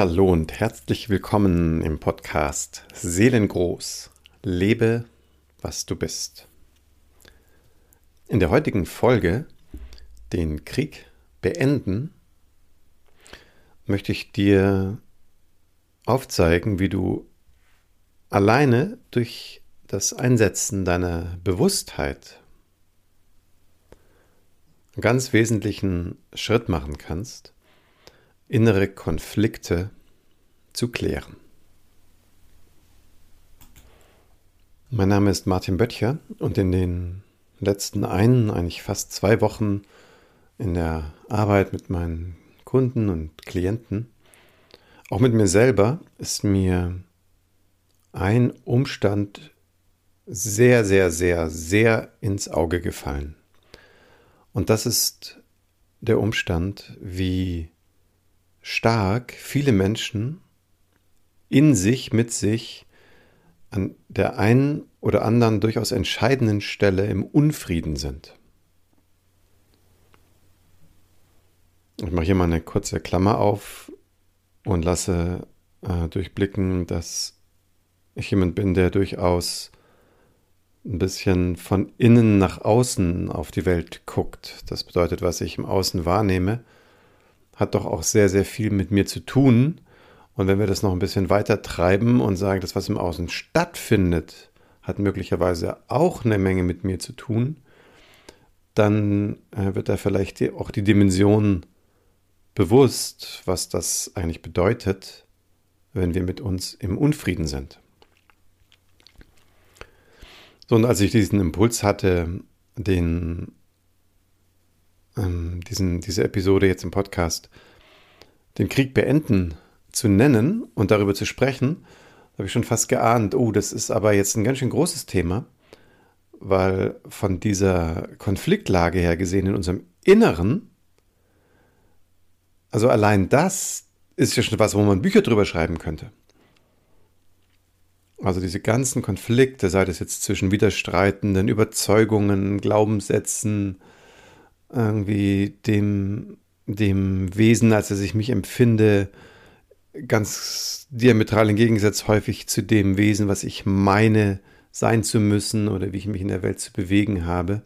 Hallo und herzlich willkommen im Podcast Seelengroß. Lebe, was du bist. In der heutigen Folge, den Krieg beenden, möchte ich dir aufzeigen, wie du alleine durch das Einsetzen deiner Bewusstheit einen ganz wesentlichen Schritt machen kannst, innere Konflikte zu klären. Mein Name ist Martin Böttcher und in den letzten einen, eigentlich fast zwei Wochen in der Arbeit mit meinen Kunden und Klienten, auch mit mir selber, ist mir ein Umstand sehr, sehr, sehr, sehr ins Auge gefallen. Und das ist der Umstand, wie stark viele Menschen in sich, mit sich, an der einen oder anderen durchaus entscheidenden Stelle im Unfrieden sind. Ich mache hier mal eine kurze Klammer auf und lasse äh, durchblicken, dass ich jemand bin, der durchaus ein bisschen von innen nach außen auf die Welt guckt. Das bedeutet, was ich im Außen wahrnehme, hat doch auch sehr, sehr viel mit mir zu tun. Und wenn wir das noch ein bisschen weiter treiben und sagen, das, was im Außen stattfindet, hat möglicherweise auch eine Menge mit mir zu tun, dann äh, wird da vielleicht auch die Dimension bewusst, was das eigentlich bedeutet, wenn wir mit uns im Unfrieden sind. So, und als ich diesen Impuls hatte, den ähm, diesen, diese Episode jetzt im Podcast, den Krieg beenden zu nennen und darüber zu sprechen, habe ich schon fast geahnt, oh, das ist aber jetzt ein ganz schön großes Thema, weil von dieser Konfliktlage her gesehen in unserem Inneren, also allein das ist ja schon was, wo man Bücher drüber schreiben könnte. Also diese ganzen Konflikte, sei das jetzt zwischen widerstreitenden Überzeugungen, Glaubenssätzen, irgendwie dem, dem Wesen, als dass ich mich empfinde, ganz diametral im Gegensatz häufig zu dem Wesen, was ich meine sein zu müssen oder wie ich mich in der Welt zu bewegen habe.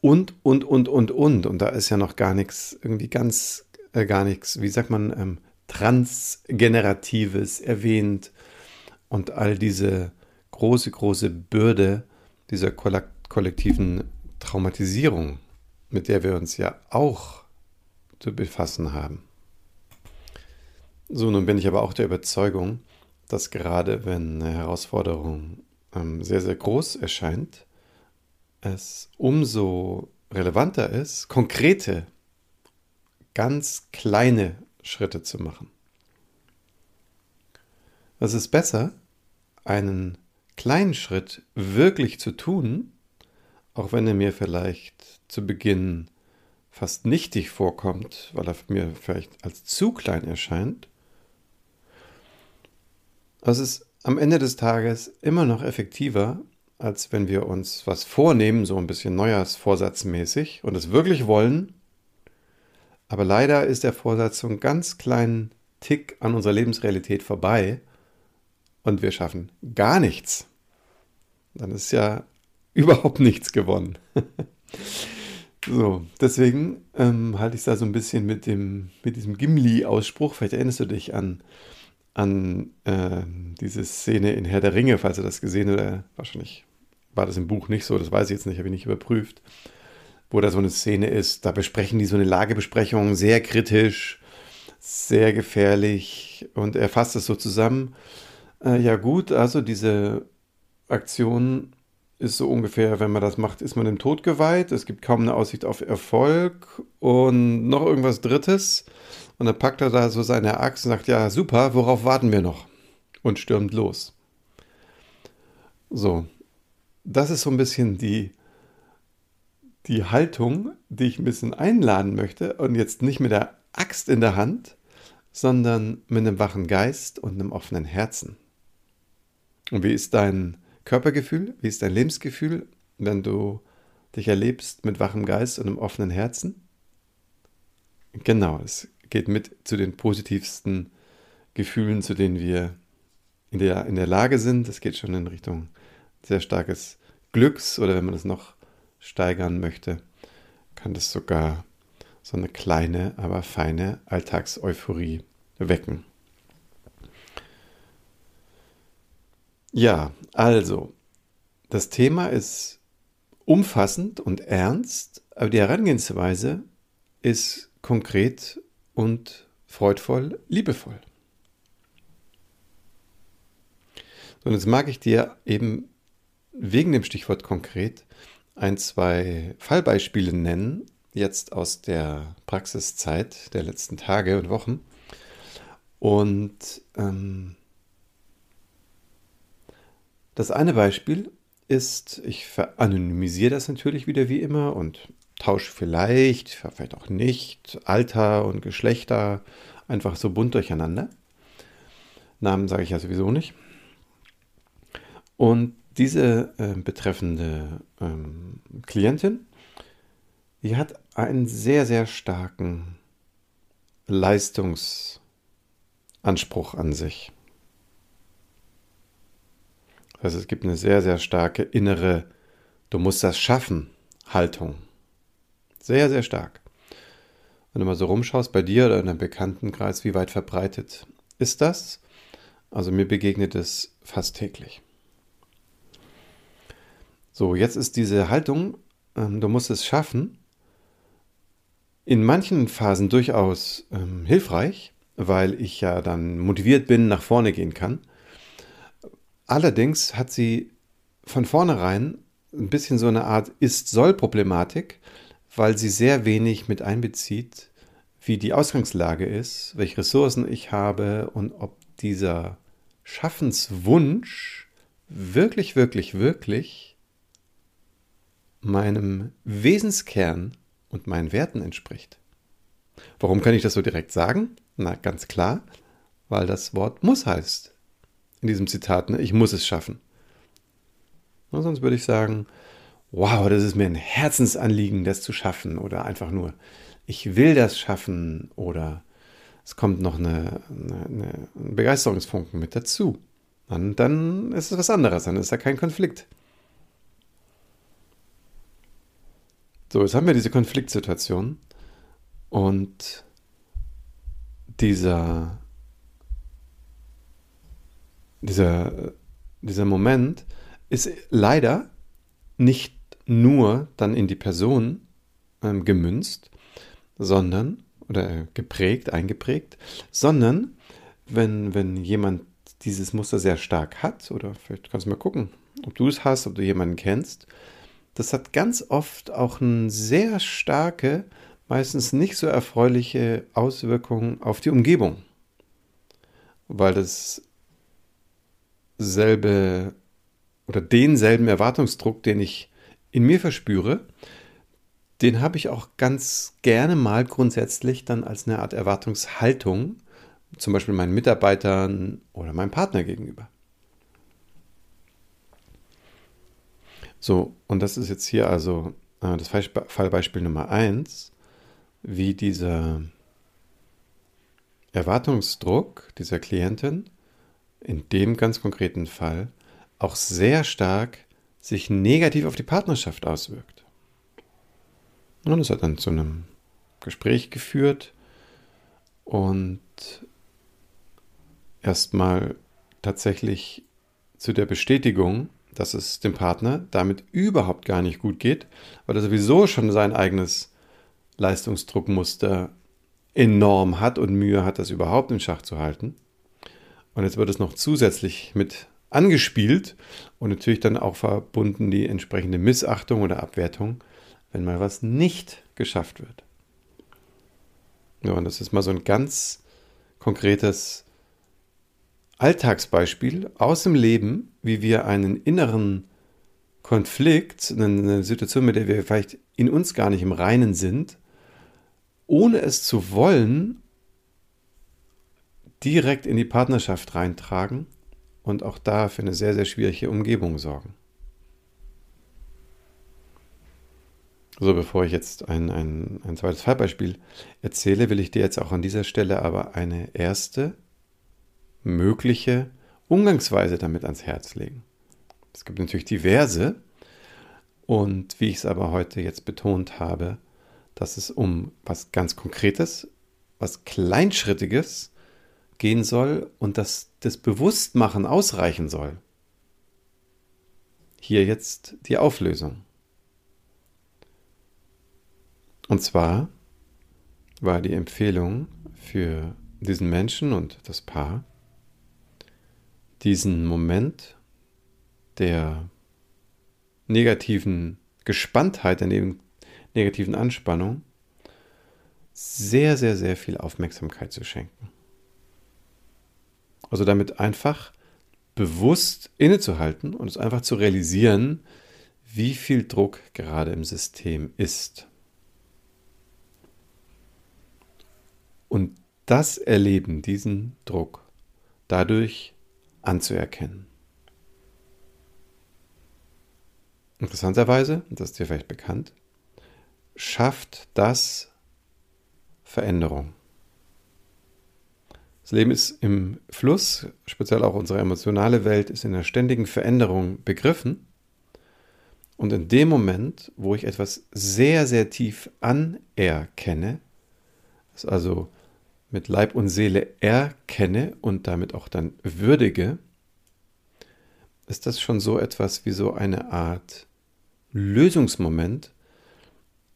Und, und, und, und, und. Und da ist ja noch gar nichts, irgendwie ganz, äh, gar nichts, wie sagt man, ähm, Transgeneratives erwähnt. Und all diese große, große Bürde dieser kollektiven Traumatisierung mit der wir uns ja auch zu befassen haben. So, nun bin ich aber auch der Überzeugung, dass gerade wenn eine Herausforderung ähm, sehr, sehr groß erscheint, es umso relevanter ist, konkrete, ganz kleine Schritte zu machen. Es ist besser, einen kleinen Schritt wirklich zu tun, auch wenn er mir vielleicht zu Beginn fast nichtig vorkommt, weil er mir vielleicht als zu klein erscheint, es ist am Ende des Tages immer noch effektiver, als wenn wir uns was vornehmen, so ein bisschen Neujahrsvorsatzmäßig und es wirklich wollen. Aber leider ist der Vorsatz so einen ganz kleinen Tick an unserer Lebensrealität vorbei und wir schaffen gar nichts. Dann ist ja überhaupt nichts gewonnen. So, deswegen ähm, halte ich es da so ein bisschen mit, dem, mit diesem Gimli-Ausspruch. Vielleicht erinnerst du dich an, an äh, diese Szene in Herr der Ringe, falls du das gesehen oder wahrscheinlich war das im Buch nicht so, das weiß ich jetzt nicht, habe ich nicht überprüft. Wo da so eine Szene ist, da besprechen die so eine Lagebesprechung sehr kritisch, sehr gefährlich und er fasst es so zusammen. Äh, ja, gut, also diese Aktion ist so ungefähr, wenn man das macht, ist man dem Tod geweiht. Es gibt kaum eine Aussicht auf Erfolg und noch irgendwas Drittes. Und dann packt er da so seine Axt und sagt, ja, super, worauf warten wir noch? Und stürmt los. So, das ist so ein bisschen die, die Haltung, die ich ein bisschen einladen möchte. Und jetzt nicht mit der Axt in der Hand, sondern mit einem wachen Geist und einem offenen Herzen. Und wie ist dein Körpergefühl? Wie ist dein Lebensgefühl, wenn du dich erlebst mit wachem Geist und einem offenen Herzen? Genau, es geht mit zu den positivsten Gefühlen, zu denen wir in der, in der Lage sind. Das geht schon in Richtung sehr starkes Glücks oder wenn man es noch steigern möchte, kann das sogar so eine kleine, aber feine Alltagseuphorie wecken. Ja, also, das Thema ist umfassend und ernst, aber die Herangehensweise ist konkret und freudvoll, liebevoll. Und jetzt mag ich dir eben wegen dem Stichwort konkret ein, zwei Fallbeispiele nennen, jetzt aus der Praxiszeit der letzten Tage und Wochen. Und ähm, das eine Beispiel ist, ich veranonymisiere das natürlich wieder wie immer und tausche vielleicht, vielleicht auch nicht, Alter und Geschlechter einfach so bunt durcheinander. Namen sage ich ja sowieso nicht. Und diese äh, betreffende ähm, Klientin, die hat einen sehr, sehr starken Leistungsanspruch an sich. Heißt, es gibt eine sehr, sehr starke innere, du musst das schaffen, Haltung. Sehr, sehr stark. Wenn du mal so rumschaust bei dir oder in deinem Bekanntenkreis, wie weit verbreitet ist das? Also mir begegnet es fast täglich. So, jetzt ist diese Haltung, ähm, du musst es schaffen, in manchen Phasen durchaus ähm, hilfreich, weil ich ja dann motiviert bin, nach vorne gehen kann. Allerdings hat sie von vornherein ein bisschen so eine Art Ist-Soll-Problematik, weil sie sehr wenig mit einbezieht, wie die Ausgangslage ist, welche Ressourcen ich habe und ob dieser Schaffenswunsch wirklich, wirklich, wirklich meinem Wesenskern und meinen Werten entspricht. Warum kann ich das so direkt sagen? Na, ganz klar, weil das Wort muss heißt in diesem Zitat, ne? ich muss es schaffen. Und sonst würde ich sagen, wow, das ist mir ein Herzensanliegen, das zu schaffen oder einfach nur, ich will das schaffen oder es kommt noch eine, eine, eine Begeisterungsfunken mit dazu. Und dann ist es was anderes, dann ist da kein Konflikt. So, jetzt haben wir diese Konfliktsituation und dieser, dieser, dieser Moment ist leider nicht nur dann in die Person ähm, gemünzt, sondern, oder geprägt, eingeprägt, sondern wenn, wenn jemand dieses Muster sehr stark hat, oder vielleicht kannst du mal gucken, ob du es hast, ob du jemanden kennst, das hat ganz oft auch eine sehr starke, meistens nicht so erfreuliche Auswirkung auf die Umgebung, weil das selbe oder denselben Erwartungsdruck, den ich in mir verspüre, den habe ich auch ganz gerne mal grundsätzlich dann als eine Art Erwartungshaltung, zum Beispiel meinen Mitarbeitern oder meinem Partner gegenüber. So, und das ist jetzt hier also äh, das Fallbeispiel Nummer eins, wie dieser Erwartungsdruck dieser Klientin in dem ganz konkreten Fall auch sehr stark sich negativ auf die Partnerschaft auswirkt. Und das hat dann zu einem Gespräch geführt und erstmal tatsächlich zu der Bestätigung, dass es dem Partner damit überhaupt gar nicht gut geht, weil er sowieso schon sein eigenes Leistungsdruckmuster enorm hat und Mühe hat, das überhaupt in Schach zu halten. Und jetzt wird es noch zusätzlich mit angespielt und natürlich dann auch verbunden die entsprechende Missachtung oder Abwertung, wenn mal was nicht geschafft wird. Ja, und das ist mal so ein ganz konkretes Alltagsbeispiel aus dem Leben, wie wir einen inneren Konflikt, eine Situation, mit der wir vielleicht in uns gar nicht im Reinen sind, ohne es zu wollen, direkt in die Partnerschaft reintragen und auch da für eine sehr, sehr schwierige Umgebung sorgen. So, bevor ich jetzt ein, ein, ein zweites Fallbeispiel erzähle, will ich dir jetzt auch an dieser Stelle aber eine erste mögliche Umgangsweise damit ans Herz legen. Es gibt natürlich diverse. Und wie ich es aber heute jetzt betont habe, dass es um was ganz Konkretes, was Kleinschrittiges gehen soll und dass das Bewusstmachen ausreichen soll. Hier jetzt die Auflösung. Und zwar war die Empfehlung für diesen Menschen und das Paar, diesen Moment der negativen Gespanntheit, der negativen Anspannung sehr, sehr, sehr viel Aufmerksamkeit zu schenken. Also damit einfach bewusst innezuhalten und es einfach zu realisieren, wie viel Druck gerade im System ist. Und das Erleben, diesen Druck, dadurch anzuerkennen. Interessanterweise, das ist dir vielleicht bekannt, schafft das Veränderung. Das Leben ist im Fluss, speziell auch unsere emotionale Welt ist in der ständigen Veränderung begriffen. Und in dem Moment, wo ich etwas sehr, sehr tief anerkenne, das also mit Leib und Seele erkenne und damit auch dann würdige, ist das schon so etwas wie so eine Art Lösungsmoment.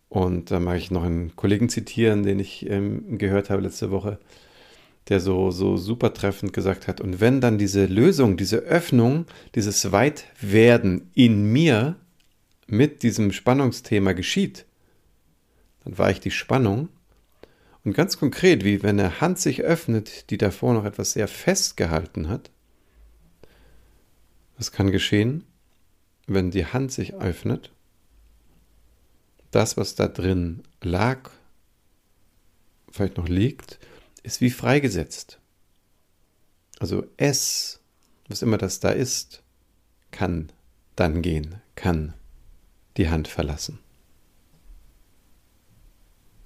Und da mag ich noch einen Kollegen zitieren, den ich ähm, gehört habe letzte Woche, der so, so super treffend gesagt hat, und wenn dann diese Lösung, diese Öffnung, dieses Weitwerden in mir mit diesem Spannungsthema geschieht, dann war ich die Spannung. Und ganz konkret, wie wenn eine Hand sich öffnet, die davor noch etwas sehr festgehalten hat, das kann geschehen, wenn die Hand sich öffnet, das, was da drin lag, vielleicht noch liegt, ist wie freigesetzt. Also es, was immer das da ist, kann dann gehen, kann die Hand verlassen.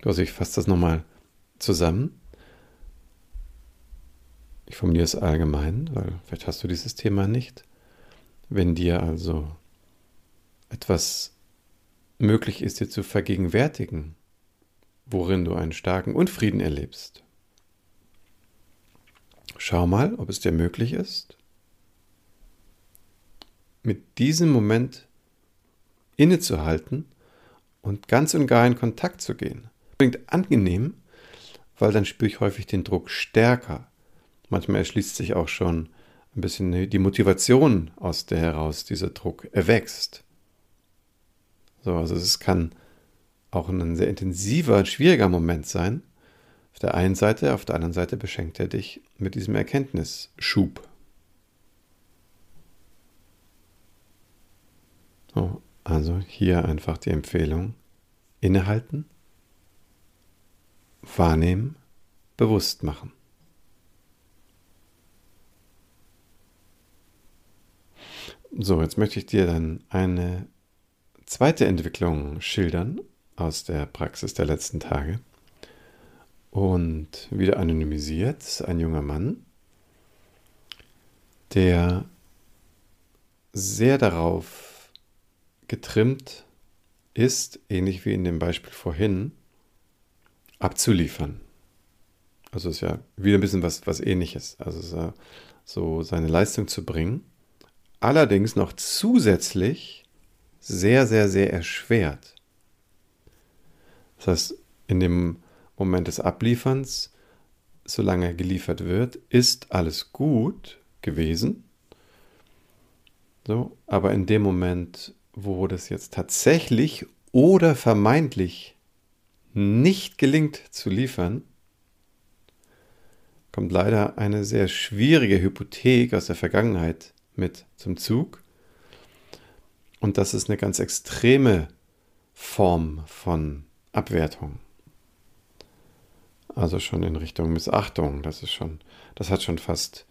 Also ich fasse das nochmal zusammen. Ich formuliere es allgemein, weil vielleicht hast du dieses Thema nicht. Wenn dir also etwas möglich ist, dir zu vergegenwärtigen, worin du einen starken Unfrieden erlebst, schau mal, ob es dir möglich ist, mit diesem Moment innezuhalten und ganz und gar in Kontakt zu gehen. Klingt angenehm, weil dann spüre ich häufig den Druck stärker. Manchmal erschließt sich auch schon ein bisschen die Motivation, aus der heraus dieser Druck erwächst. So, also es kann auch ein sehr intensiver, schwieriger Moment sein. Auf der einen Seite, auf der anderen Seite beschenkt er dich mit diesem Erkenntnisschub. So, also hier einfach die Empfehlung, innehalten, wahrnehmen, bewusst machen. So, jetzt möchte ich dir dann eine zweite Entwicklung schildern aus der Praxis der letzten Tage. Und wieder anonymisiert, ein junger Mann, der sehr darauf getrimmt ist, ähnlich wie in dem Beispiel vorhin, abzuliefern. Also ist ja wieder ein bisschen was, was ähnliches. Also so seine Leistung zu bringen allerdings noch zusätzlich sehr, sehr, sehr erschwert. Das heißt, in dem Moment des Ablieferns, solange geliefert wird, ist alles gut gewesen. So, aber in dem Moment, wo das jetzt tatsächlich oder vermeintlich nicht gelingt zu liefern, kommt leider eine sehr schwierige Hypothek aus der Vergangenheit mit zum Zug. Und das ist eine ganz extreme Form von Abwertung. Also schon in Richtung Missachtung. Das ist schon, das hat schon fast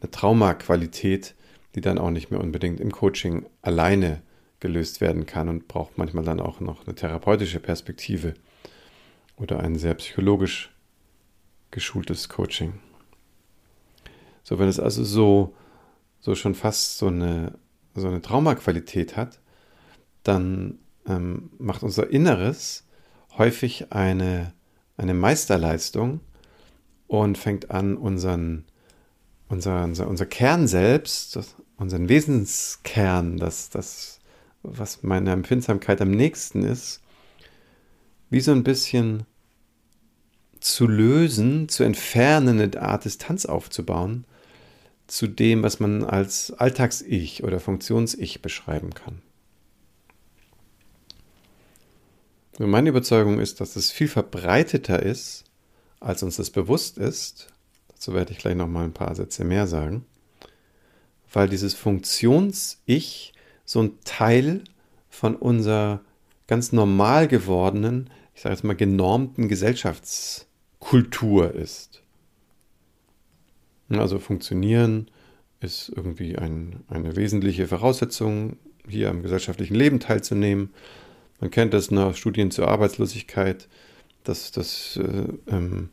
eine Traumaqualität, die dann auch nicht mehr unbedingt im Coaching alleine gelöst werden kann und braucht manchmal dann auch noch eine therapeutische Perspektive oder ein sehr psychologisch geschultes Coaching. So, wenn es also so, so schon fast so eine, so eine Traumaqualität hat, dann ähm, macht unser Inneres häufig eine, eine Meisterleistung und fängt an, unseren, unser, unser, unser Kern selbst, unseren Wesenskern, das, das, was meiner Empfindsamkeit am nächsten ist, wie so ein bisschen zu lösen, zu entfernen, eine Art Distanz aufzubauen zu dem, was man als Alltags-Ich oder Funktions-Ich beschreiben kann. Meine Überzeugung ist, dass es viel verbreiteter ist, als uns das bewusst ist. Dazu werde ich gleich noch mal ein paar Sätze mehr sagen. Weil dieses Funktions-Ich so ein Teil von unserer ganz normal gewordenen, ich sage jetzt mal genormten Gesellschaftskultur ist. Also funktionieren ist irgendwie ein, eine wesentliche Voraussetzung, hier am gesellschaftlichen Leben teilzunehmen. Man kennt das nach Studien zur Arbeitslosigkeit, dass das äh, ähm,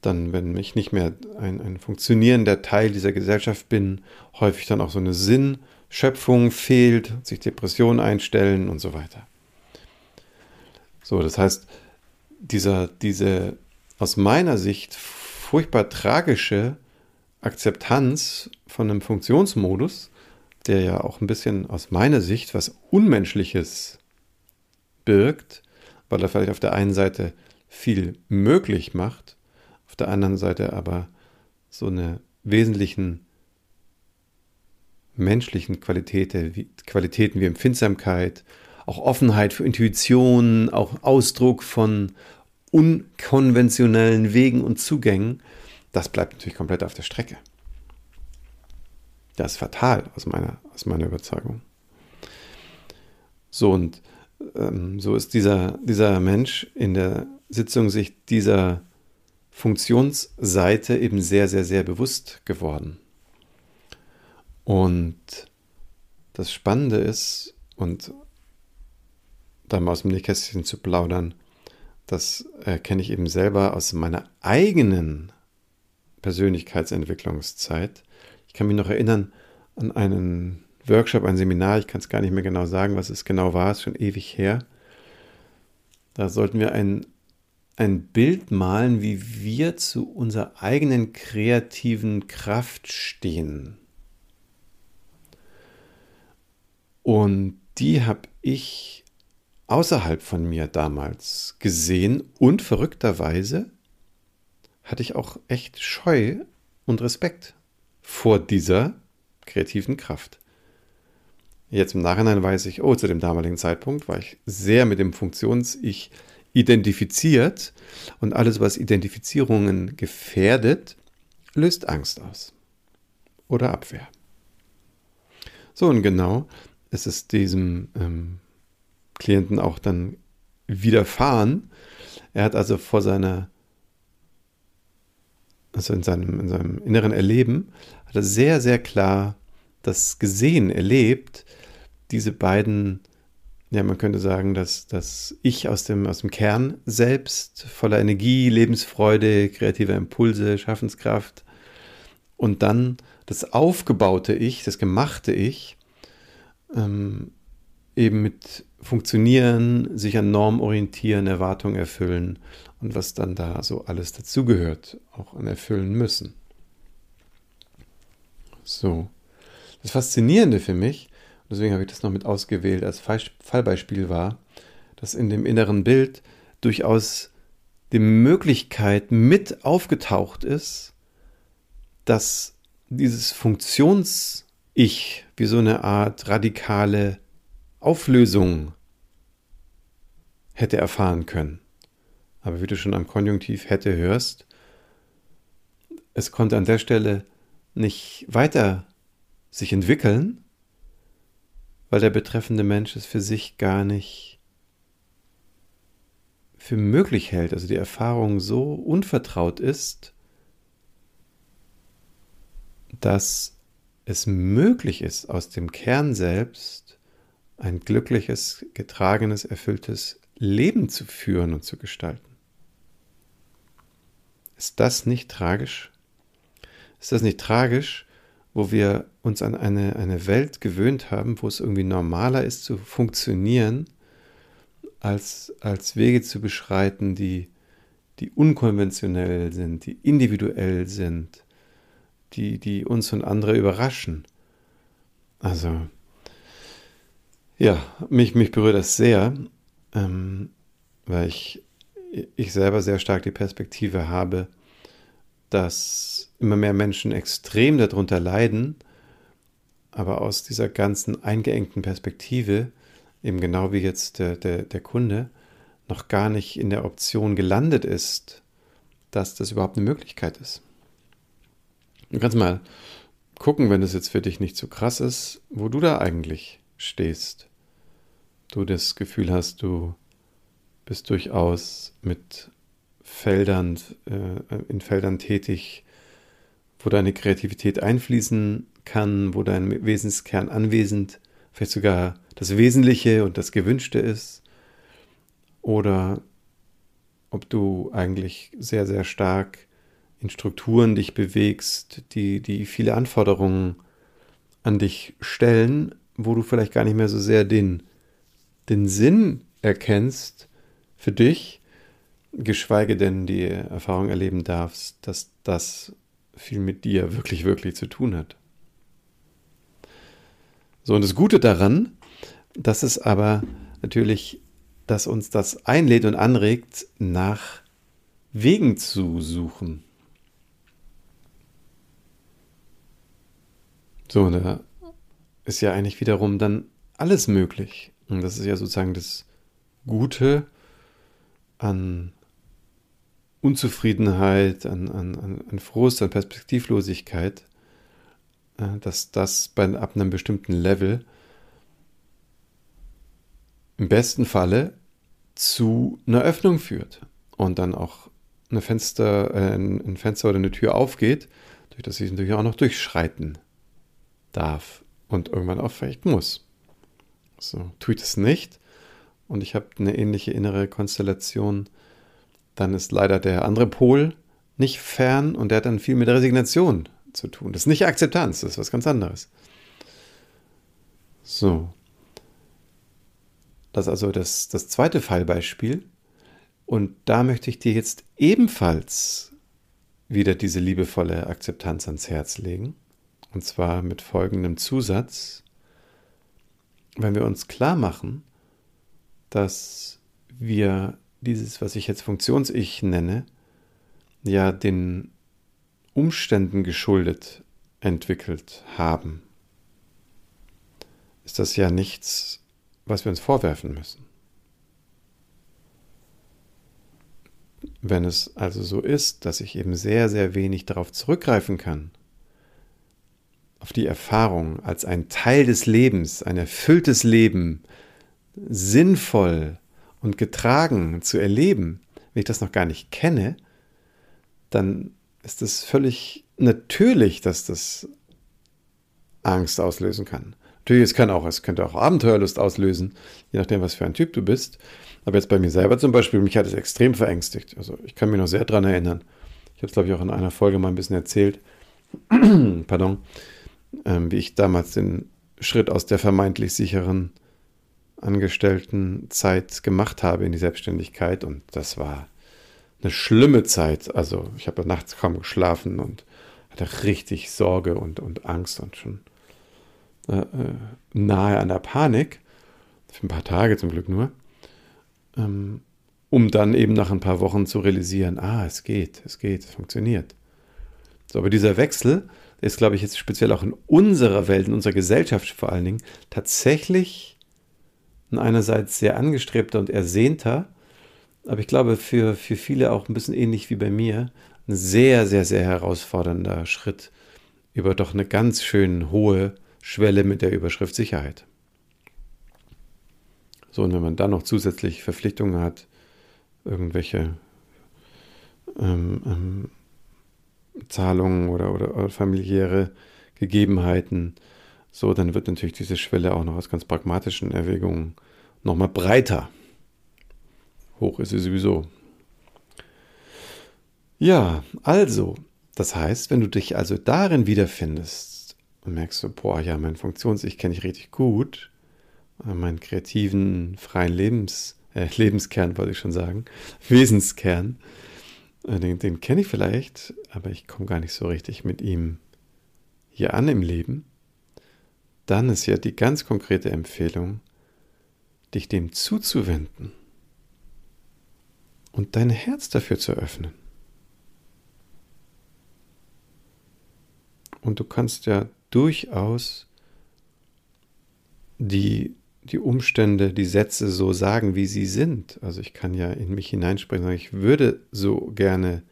dann, wenn ich nicht mehr ein, ein funktionierender Teil dieser Gesellschaft bin, häufig dann auch so eine Sinnschöpfung fehlt, sich Depressionen einstellen und so weiter. So, das heißt, dieser, diese aus meiner Sicht furchtbar tragische Akzeptanz von einem Funktionsmodus, der ja auch ein bisschen aus meiner Sicht was Unmenschliches birgt, weil er vielleicht auf der einen Seite viel möglich macht, auf der anderen Seite aber so eine wesentlichen menschlichen Qualitäten wie, Qualitäten wie Empfindsamkeit, auch Offenheit für Intuition, auch Ausdruck von unkonventionellen Wegen und Zugängen, das bleibt natürlich komplett auf der Strecke. Das ist fatal aus meiner, aus meiner Überzeugung. So, und ähm, so ist dieser, dieser Mensch in der Sitzung sich dieser Funktionsseite eben sehr, sehr, sehr bewusst geworden. Und das Spannende ist, und da mal aus dem Nähkästchen zu plaudern, das erkenne ich eben selber aus meiner eigenen Persönlichkeitsentwicklungszeit. Ich kann mich noch erinnern an einen Workshop, ein Seminar, ich kann es gar nicht mehr genau sagen, was es genau war, ist schon ewig her. Da sollten wir ein, ein Bild malen, wie wir zu unserer eigenen kreativen Kraft stehen. Und die habe ich außerhalb von mir damals gesehen und verrückterweise hatte ich auch echt Scheu und Respekt vor dieser kreativen Kraft. Jetzt im Nachhinein weiß ich, oh, zu dem damaligen Zeitpunkt war ich sehr mit dem Funktions-Ich identifiziert und alles, was Identifizierungen gefährdet, löst Angst aus oder Abwehr. So und genau ist es diesem ähm, Klienten auch dann widerfahren. Er hat also vor seiner, also in seinem, in seinem inneren Erleben, hat er sehr, sehr klar das gesehen, erlebt, diese beiden, ja, man könnte sagen, dass das Ich aus dem, aus dem Kern selbst, voller Energie, Lebensfreude, kreative Impulse, Schaffenskraft und dann das aufgebaute Ich, das gemachte Ich, ähm, eben mit Funktionieren, sich an Normen orientieren, Erwartungen erfüllen und was dann da so alles dazugehört, auch an erfüllen müssen. So. Das Faszinierende für mich deswegen habe ich das noch mit ausgewählt als Fallbeispiel war, dass in dem inneren Bild durchaus die Möglichkeit mit aufgetaucht ist, dass dieses Funktions-Ich wie so eine Art radikale Auflösung hätte erfahren können. Aber wie du schon am Konjunktiv hätte hörst, es konnte an der Stelle nicht weiter sich entwickeln, weil der betreffende Mensch es für sich gar nicht für möglich hält, also die Erfahrung so unvertraut ist, dass es möglich ist, aus dem Kern selbst ein glückliches, getragenes, erfülltes Leben zu führen und zu gestalten. Ist das nicht tragisch? Ist das nicht tragisch, wo wir uns an eine, eine Welt gewöhnt haben, wo es irgendwie normaler ist zu funktionieren, als, als Wege zu beschreiten, die, die unkonventionell sind, die individuell sind, die, die uns und andere überraschen. Also, ja, mich, mich berührt das sehr, ähm, weil ich, ich selber sehr stark die Perspektive habe, dass immer mehr Menschen extrem darunter leiden, aber aus dieser ganzen eingeengten Perspektive, eben genau wie jetzt der, der, der Kunde, noch gar nicht in der Option gelandet ist, dass das überhaupt eine Möglichkeit ist. Du kannst mal gucken, wenn es jetzt für dich nicht so krass ist, wo du da eigentlich stehst. Du das Gefühl hast, du bist durchaus mit Feldern, äh, in Feldern tätig, wo deine Kreativität einfließen kann, wo dein Wesenskern anwesend, vielleicht sogar das Wesentliche und das Gewünschte ist. Oder ob du eigentlich sehr, sehr stark in Strukturen dich bewegst, die, die viele Anforderungen an dich stellen, wo du vielleicht gar nicht mehr so sehr den, den Sinn erkennst für dich, geschweige denn die Erfahrung erleben darfst, dass das viel mit dir wirklich, wirklich zu tun hat. So, und das Gute daran, dass es aber natürlich, dass uns das einlädt und anregt, nach Wegen zu suchen. So, da ist ja eigentlich wiederum dann alles möglich. Und das ist ja sozusagen das Gute an Unzufriedenheit, an, an, an Frust, an Perspektivlosigkeit, äh, dass das bei, ab einem bestimmten Level im besten Falle zu einer Öffnung führt und dann auch eine Fenster, äh, ein Fenster oder eine Tür aufgeht, durch das ich natürlich auch noch durchschreiten darf und irgendwann auch vielleicht muss. So, tue ich das nicht und ich habe eine ähnliche innere Konstellation, dann ist leider der andere Pol nicht fern und der hat dann viel mit Resignation zu tun. Das ist nicht Akzeptanz, das ist was ganz anderes. So. Das ist also das, das zweite Fallbeispiel. Und da möchte ich dir jetzt ebenfalls wieder diese liebevolle Akzeptanz ans Herz legen. Und zwar mit folgendem Zusatz. Wenn wir uns klar machen, dass wir dieses, was ich jetzt Funktions-Ich nenne, ja den Umständen geschuldet entwickelt haben, ist das ja nichts, was wir uns vorwerfen müssen. Wenn es also so ist, dass ich eben sehr, sehr wenig darauf zurückgreifen kann, auf die Erfahrung als ein Teil des Lebens, ein erfülltes Leben, sinnvoll und getragen zu erleben, wenn ich das noch gar nicht kenne, dann ist es völlig natürlich, dass das Angst auslösen kann. Natürlich, es kann auch, es könnte auch Abenteuerlust auslösen, je nachdem, was für ein Typ du bist. Aber jetzt bei mir selber zum Beispiel, mich hat es extrem verängstigt. Also ich kann mich noch sehr daran erinnern. Ich habe es, glaube ich, auch in einer Folge mal ein bisschen erzählt. Pardon. Ähm, wie ich damals den Schritt aus der vermeintlich sicheren Angestelltenzeit gemacht habe in die Selbstständigkeit. Und das war eine schlimme Zeit. Also ich habe nachts kaum geschlafen und hatte richtig Sorge und, und Angst und schon äh, äh, nahe an der Panik. Für ein paar Tage zum Glück nur. Ähm, um dann eben nach ein paar Wochen zu realisieren, ah, es geht, es geht, es funktioniert. So, aber dieser Wechsel ist, glaube ich, jetzt speziell auch in unserer Welt, in unserer Gesellschaft vor allen Dingen, tatsächlich einerseits sehr angestrebter und ersehnter, aber ich glaube für, für viele auch ein bisschen ähnlich wie bei mir, ein sehr, sehr, sehr herausfordernder Schritt über doch eine ganz schön hohe Schwelle mit der Überschrift Sicherheit. So, und wenn man dann noch zusätzlich Verpflichtungen hat, irgendwelche ähm, ähm, Zahlungen oder, oder, oder familiäre Gegebenheiten, so, dann wird natürlich diese Schwelle auch noch aus ganz pragmatischen Erwägungen nochmal breiter. Hoch ist sie sowieso. Ja, also, Das heißt, wenn du dich also darin wiederfindest und merkst so, boah, ja, mein Funktions-Ich kenne ich richtig gut, äh, meinen kreativen, freien Lebens, äh, Lebenskern, wollte ich schon sagen, Wesenskern, äh, den, den kenne ich vielleicht, aber ich komme gar nicht so richtig mit ihm hier an im Leben, dann ist ja die ganz konkrete Empfehlung, dich dem zuzuwenden und dein Herz dafür zu öffnen. Und du kannst ja durchaus die, die Umstände, die Sätze so sagen, wie sie sind. Also ich kann ja in mich hineinsprechen, ich würde so gerne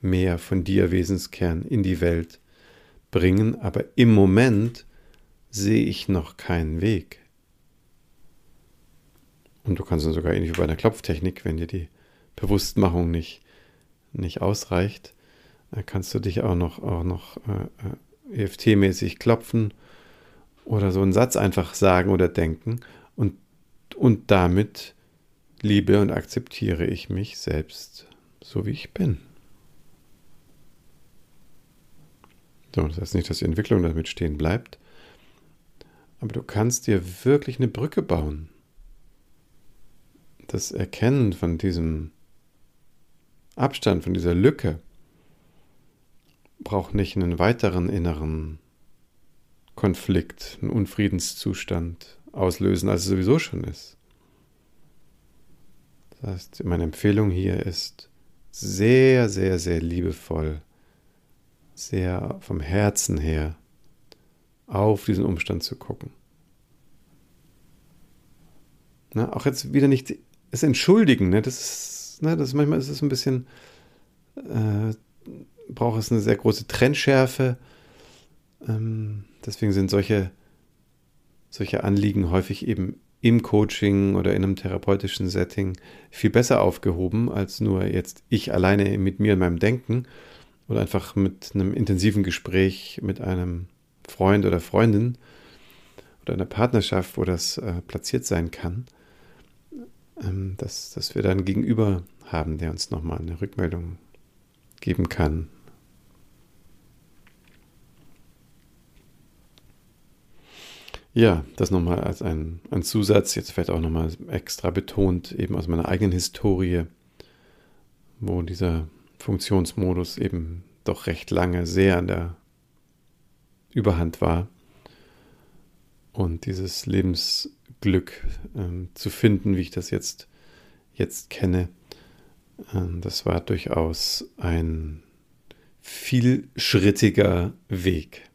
mehr von dir, Wesenskern, in die Welt bringen, aber im Moment sehe ich noch keinen Weg. Und du kannst dann sogar ähnlich wie bei einer Klopftechnik, wenn dir die Bewusstmachung nicht, nicht ausreicht, kannst du dich auch noch, auch noch äh, äh EFT-mäßig klopfen oder so einen Satz einfach sagen oder denken und, und damit liebe und akzeptiere ich mich selbst, so wie ich bin. So, das heißt nicht, dass die Entwicklung damit stehen bleibt, aber du kannst dir wirklich eine Brücke bauen. Das Erkennen von diesem Abstand, von dieser Lücke, braucht nicht einen weiteren inneren Konflikt, einen Unfriedenszustand auslösen, als es sowieso schon ist. Das heißt, meine Empfehlung hier ist sehr, sehr, sehr liebevoll, sehr vom Herzen her auf diesen Umstand zu gucken. Na, auch jetzt wieder nicht es entschuldigen, ne? das ist, ne, das manchmal ist es ein bisschen, äh, braucht es eine sehr große Trennschärfe. Ähm, deswegen sind solche, solche Anliegen häufig eben im Coaching oder in einem therapeutischen Setting viel besser aufgehoben, als nur jetzt ich alleine mit mir und meinem Denken oder einfach mit einem intensiven Gespräch mit einem Freund oder Freundin oder einer Partnerschaft, wo das äh, platziert sein kann, ähm, dass, dass wir dann Gegenüber haben, der uns nochmal eine Rückmeldung geben kann. Ja, das nochmal als ein, ein Zusatz, jetzt vielleicht auch nochmal extra betont, eben aus meiner eigenen Historie, wo dieser Funktionsmodus eben doch recht lange sehr an der Überhand war. Und dieses Lebensglück ähm, zu finden, wie ich das jetzt, jetzt kenne, ähm, das war durchaus ein vielschrittiger Weg.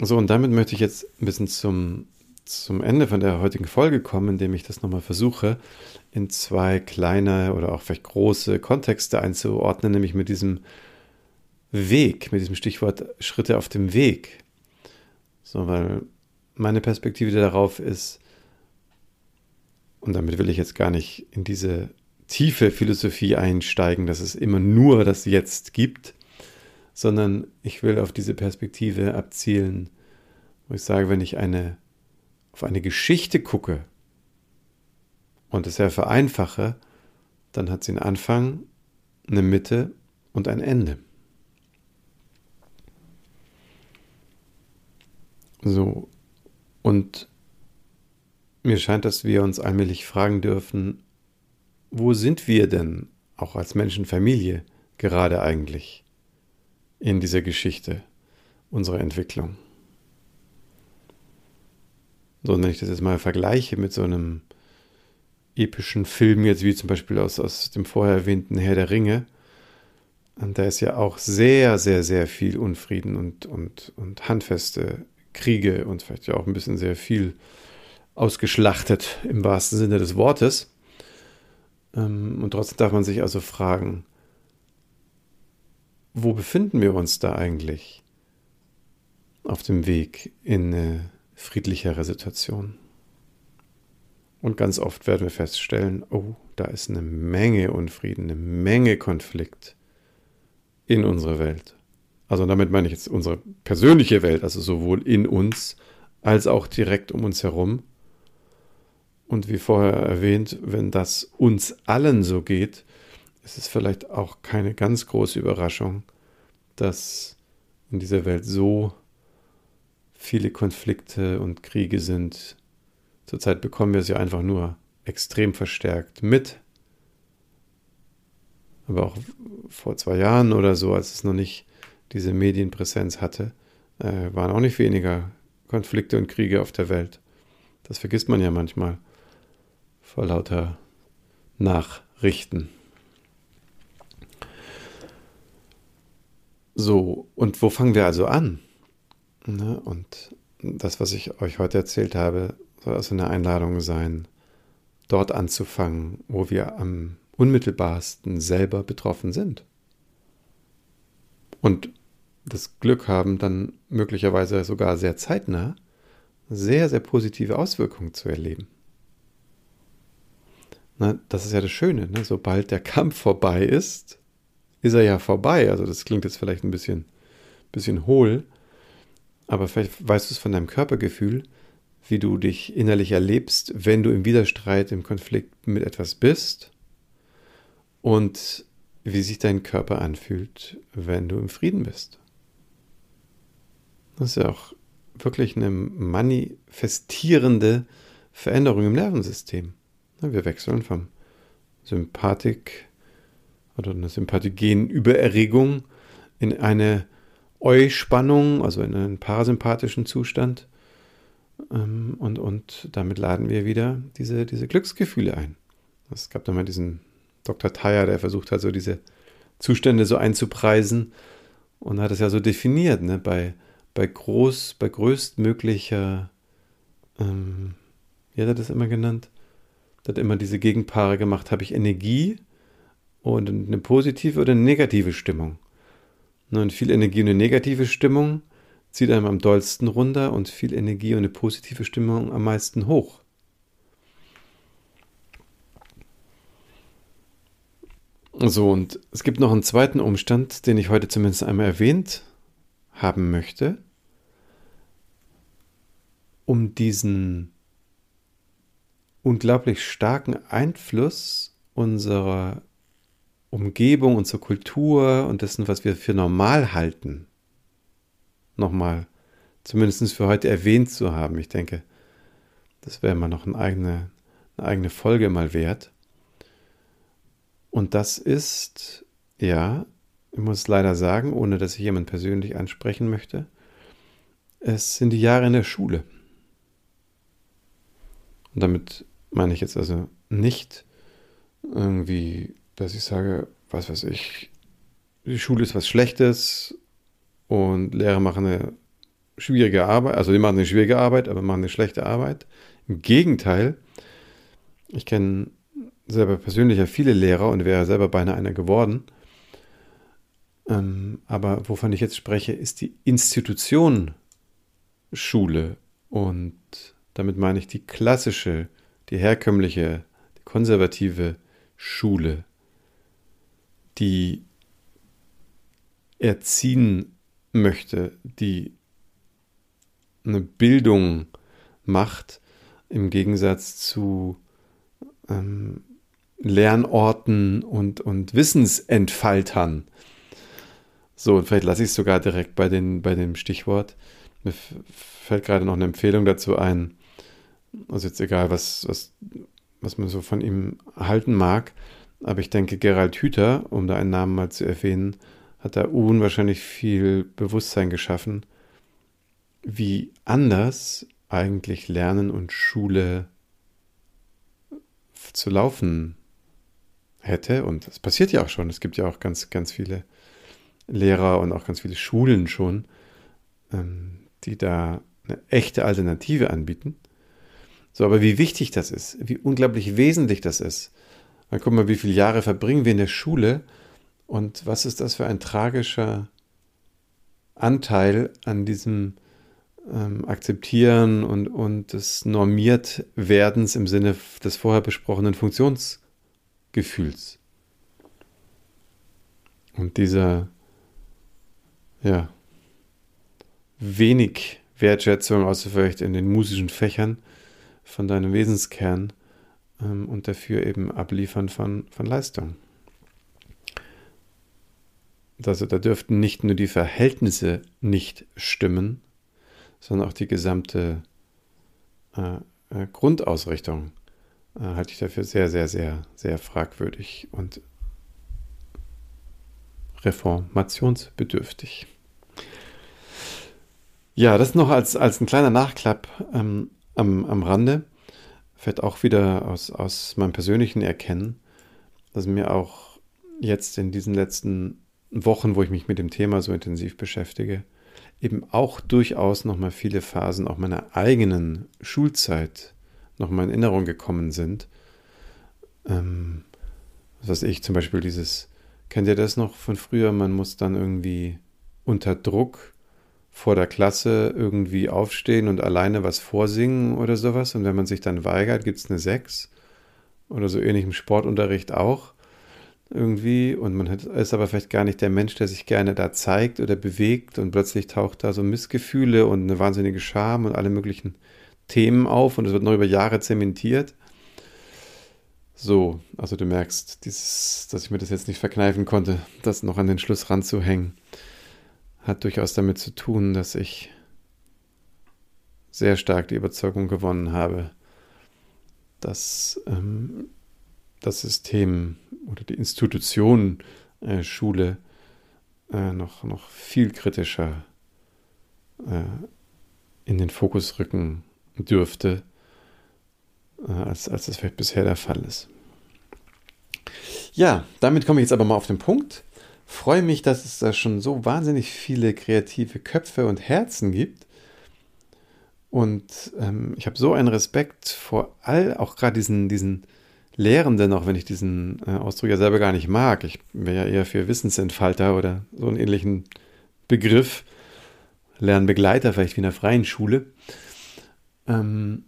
So, und damit möchte ich jetzt ein bisschen zum, zum Ende von der heutigen Folge kommen, indem ich das nochmal versuche, in zwei kleine oder auch vielleicht große Kontexte einzuordnen, nämlich mit diesem Weg, mit diesem Stichwort Schritte auf dem Weg. So, weil meine Perspektive darauf ist, und damit will ich jetzt gar nicht in diese tiefe Philosophie einsteigen, dass es immer nur das Jetzt gibt, sondern ich will auf diese Perspektive abzielen, wo ich sage, wenn ich eine, auf eine Geschichte gucke, und es sehr vereinfache, dann hat sie einen Anfang, eine Mitte und ein Ende. So, und mir scheint, dass wir uns allmählich fragen dürfen, wo sind wir denn, auch als Menschenfamilie, gerade eigentlich in dieser Geschichte unserer Entwicklung? So, wenn ich das jetzt mal vergleiche mit so einem epischen Filmen, jetzt wie zum Beispiel aus, aus dem vorher erwähnten Herr der Ringe. Und da ist ja auch sehr, sehr, sehr viel Unfrieden und, und, und handfeste Kriege und vielleicht ja auch ein bisschen sehr viel ausgeschlachtet im wahrsten Sinne des Wortes. Ähm, und trotzdem darf man sich also fragen, wo befinden wir uns da eigentlich auf dem Weg in eine friedlichere Situation? Und ganz oft werden wir feststellen, oh, da ist eine Menge Unfrieden, eine Menge Konflikt in unserer Welt. Also damit meine ich jetzt unsere persönliche Welt, also sowohl in uns als auch direkt um uns herum. Und wie vorher erwähnt, wenn das uns allen so geht, ist es vielleicht auch keine ganz große Überraschung, dass in dieser Welt so viele Konflikte und Kriege sind. Zurzeit bekommen wir ja einfach nur extrem verstärkt mit. Aber auch vor zwei Jahren oder so, als es noch nicht diese Medienpräsenz hatte, äh, waren auch nicht weniger Konflikte und Kriege auf der Welt. Das vergisst man ja manchmal vor lauter Nachrichten. So, und wo fangen wir also an? Ne? Und das, was ich euch heute erzählt habe, soll also eine Einladung sein, dort anzufangen, wo wir am unmittelbarsten selber betroffen sind. Und das Glück haben, dann möglicherweise sogar sehr zeitnah sehr, sehr positive Auswirkungen zu erleben. Na, das ist ja das Schöne, ne? sobald der Kampf vorbei ist, ist er ja vorbei. Also das klingt jetzt vielleicht ein bisschen, bisschen hohl, aber vielleicht weißt du es von deinem Körpergefühl, wie du dich innerlich erlebst, wenn du im Widerstreit, im Konflikt mit etwas bist und wie sich dein Körper anfühlt, wenn du im Frieden bist. Das ist ja auch wirklich eine manifestierende Veränderung im Nervensystem. Wir wechseln vom Sympathik oder einer sympathogenen Übererregung in eine Euspannung, also in einen parasympathischen Zustand. Ähm, und, und damit laden wir wieder diese, diese Glücksgefühle ein. Es gab da mal diesen Dr. Thayer, der versucht hat, so diese Zustände so einzupreisen und hat es ja so definiert, ne? bei, bei groß, bei größtmöglicher, ähm, wie hat er das immer genannt? Er hat immer diese Gegenpaare gemacht, habe ich Energie und eine positive oder eine negative Stimmung. Ne, und viel Energie und eine negative Stimmung zieht einem am dollsten runter und viel Energie und eine positive Stimmung am meisten hoch. So, und es gibt noch einen zweiten Umstand, den ich heute zumindest einmal erwähnt haben möchte, um diesen unglaublich starken Einfluss unserer Umgebung, unserer Kultur und dessen, was wir für normal halten, nochmal zumindest für heute erwähnt zu haben. Ich denke, das wäre mal noch eine eigene, eine eigene Folge mal wert. Und das ist, ja, ich muss leider sagen, ohne dass ich jemand persönlich ansprechen möchte, es sind die Jahre in der Schule. Und damit meine ich jetzt also nicht irgendwie dass ich sage, was weiß ich, die Schule ist was Schlechtes und Lehrer machen eine schwierige Arbeit, also die machen eine schwierige Arbeit, aber machen eine schlechte Arbeit. Im Gegenteil, ich kenne selber persönlich ja viele Lehrer und wäre selber beinahe einer geworden. Ähm, aber wovon ich jetzt spreche, ist die Institution Schule und damit meine ich die klassische, die herkömmliche, die konservative Schule die erziehen möchte, die eine Bildung macht, im Gegensatz zu ähm, Lernorten und, und Wissensentfaltern. So, und vielleicht lasse ich es sogar direkt bei, den, bei dem Stichwort. Mir fällt gerade noch eine Empfehlung dazu ein. Also jetzt egal, was, was, was man so von ihm halten mag. Aber ich denke, Gerald Hüther, um da einen Namen mal zu erwähnen, hat da unwahrscheinlich viel Bewusstsein geschaffen, wie anders eigentlich Lernen und Schule zu laufen hätte. Und das passiert ja auch schon. Es gibt ja auch ganz, ganz viele Lehrer und auch ganz viele Schulen schon, ähm, die da eine echte Alternative anbieten. So, aber wie wichtig das ist, wie unglaublich wesentlich das ist, dann guck mal, wie viele Jahre verbringen wir in der Schule und was ist das für ein tragischer Anteil an diesem ähm, Akzeptieren und, und des Normiertwerdens im Sinne des vorher besprochenen Funktionsgefühls. Und dieser, ja, wenig Wertschätzung, außer vielleicht in den musischen Fächern von deinem Wesenskern, ähm, und dafür eben Abliefern von, von Leistung. also da dürften nicht nur die Verhältnisse nicht stimmen, sondern auch die gesamte äh, äh, Grundausrichtung äh, halte ich dafür sehr, sehr, sehr, sehr fragwürdig und reformationsbedürftig. Ja, das noch als, als ein kleiner Nachklapp ähm, am, am Rande. Fällt auch wieder aus, aus meinem persönlichen Erkennen, dass mir auch jetzt in diesen letzten Wochen, wo ich mich mit dem Thema so intensiv beschäftige, eben auch durchaus nochmal viele Phasen auch meiner eigenen Schulzeit nochmal in Erinnerung gekommen sind. Ähm, was ich, zum Beispiel dieses, kennt ihr das noch von früher? Man muss dann irgendwie unter Druck vor der Klasse irgendwie aufstehen und alleine was vorsingen oder sowas. Und wenn man sich dann weigert, gibt es eine 6 oder so ähnlich im Sportunterricht auch irgendwie. Und man ist aber vielleicht gar nicht der Mensch, der sich gerne da zeigt oder bewegt. Und plötzlich taucht da so Missgefühle und eine wahnsinnige Scham und alle möglichen Themen auf. Und es wird noch über Jahre zementiert. So, also du merkst, dieses, dass ich mir das jetzt nicht verkneifen konnte, das noch an den Schluss ranzuhängen hat durchaus damit zu tun, dass ich sehr stark die Überzeugung gewonnen habe, dass ähm, das System oder die Institution äh, Schule äh, noch, noch viel kritischer äh, in den Fokus rücken dürfte, äh, als, als das vielleicht bisher der Fall ist. Ja, damit komme ich jetzt aber mal auf den Punkt freue mich, dass es da schon so wahnsinnig viele kreative Köpfe und Herzen gibt. Und ähm, ich habe so einen Respekt vor all, auch gerade diesen, diesen Lehrenden, auch wenn ich diesen äh, Ausdruck ja selber gar nicht mag. Ich wäre ja eher für Wissensentfalter oder so einen ähnlichen Begriff. Lernbegleiter, vielleicht wie in der freien Schule. Ähm,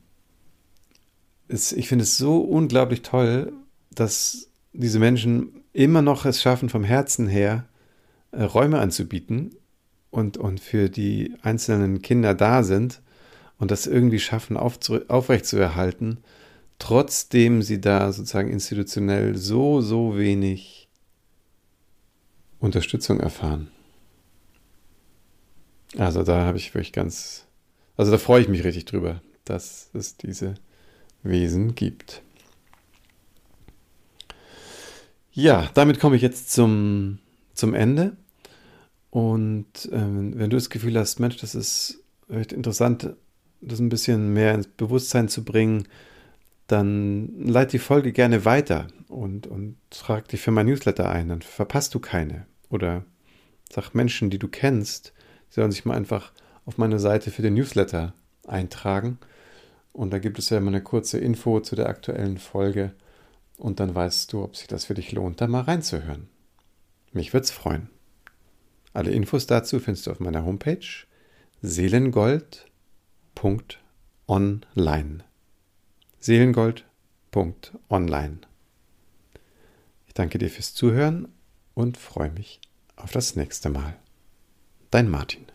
es, ich finde es so unglaublich toll, dass diese Menschen immer noch es schaffen, vom Herzen her äh, Räume anzubieten und, und für die einzelnen Kinder da sind und das irgendwie schaffen, aufrechtzuerhalten, trotzdem sie da sozusagen institutionell so, so wenig Unterstützung erfahren. Also da habe ich wirklich ganz, also da freue ich mich richtig drüber, dass es diese Wesen gibt. Ja, damit komme ich jetzt zum, zum Ende. Und ähm, wenn du das Gefühl hast, Mensch, das ist echt interessant, das ein bisschen mehr ins Bewusstsein zu bringen, dann leite die Folge gerne weiter und, und trag dich für mein Newsletter ein, dann verpasst du keine. Oder sag Menschen, die du kennst, die sollen sich mal einfach auf meine Seite für den Newsletter eintragen. Und da gibt es ja immer eine kurze Info zu der aktuellen Folge und dann weißt du, ob sich das für dich lohnt, da mal reinzuhören. Mich würde es freuen. Alle Infos dazu findest du auf meiner Homepage seelengold.online. Seelengold.online. Ich danke dir fürs Zuhören und freue mich auf das nächste Mal. Dein Martin.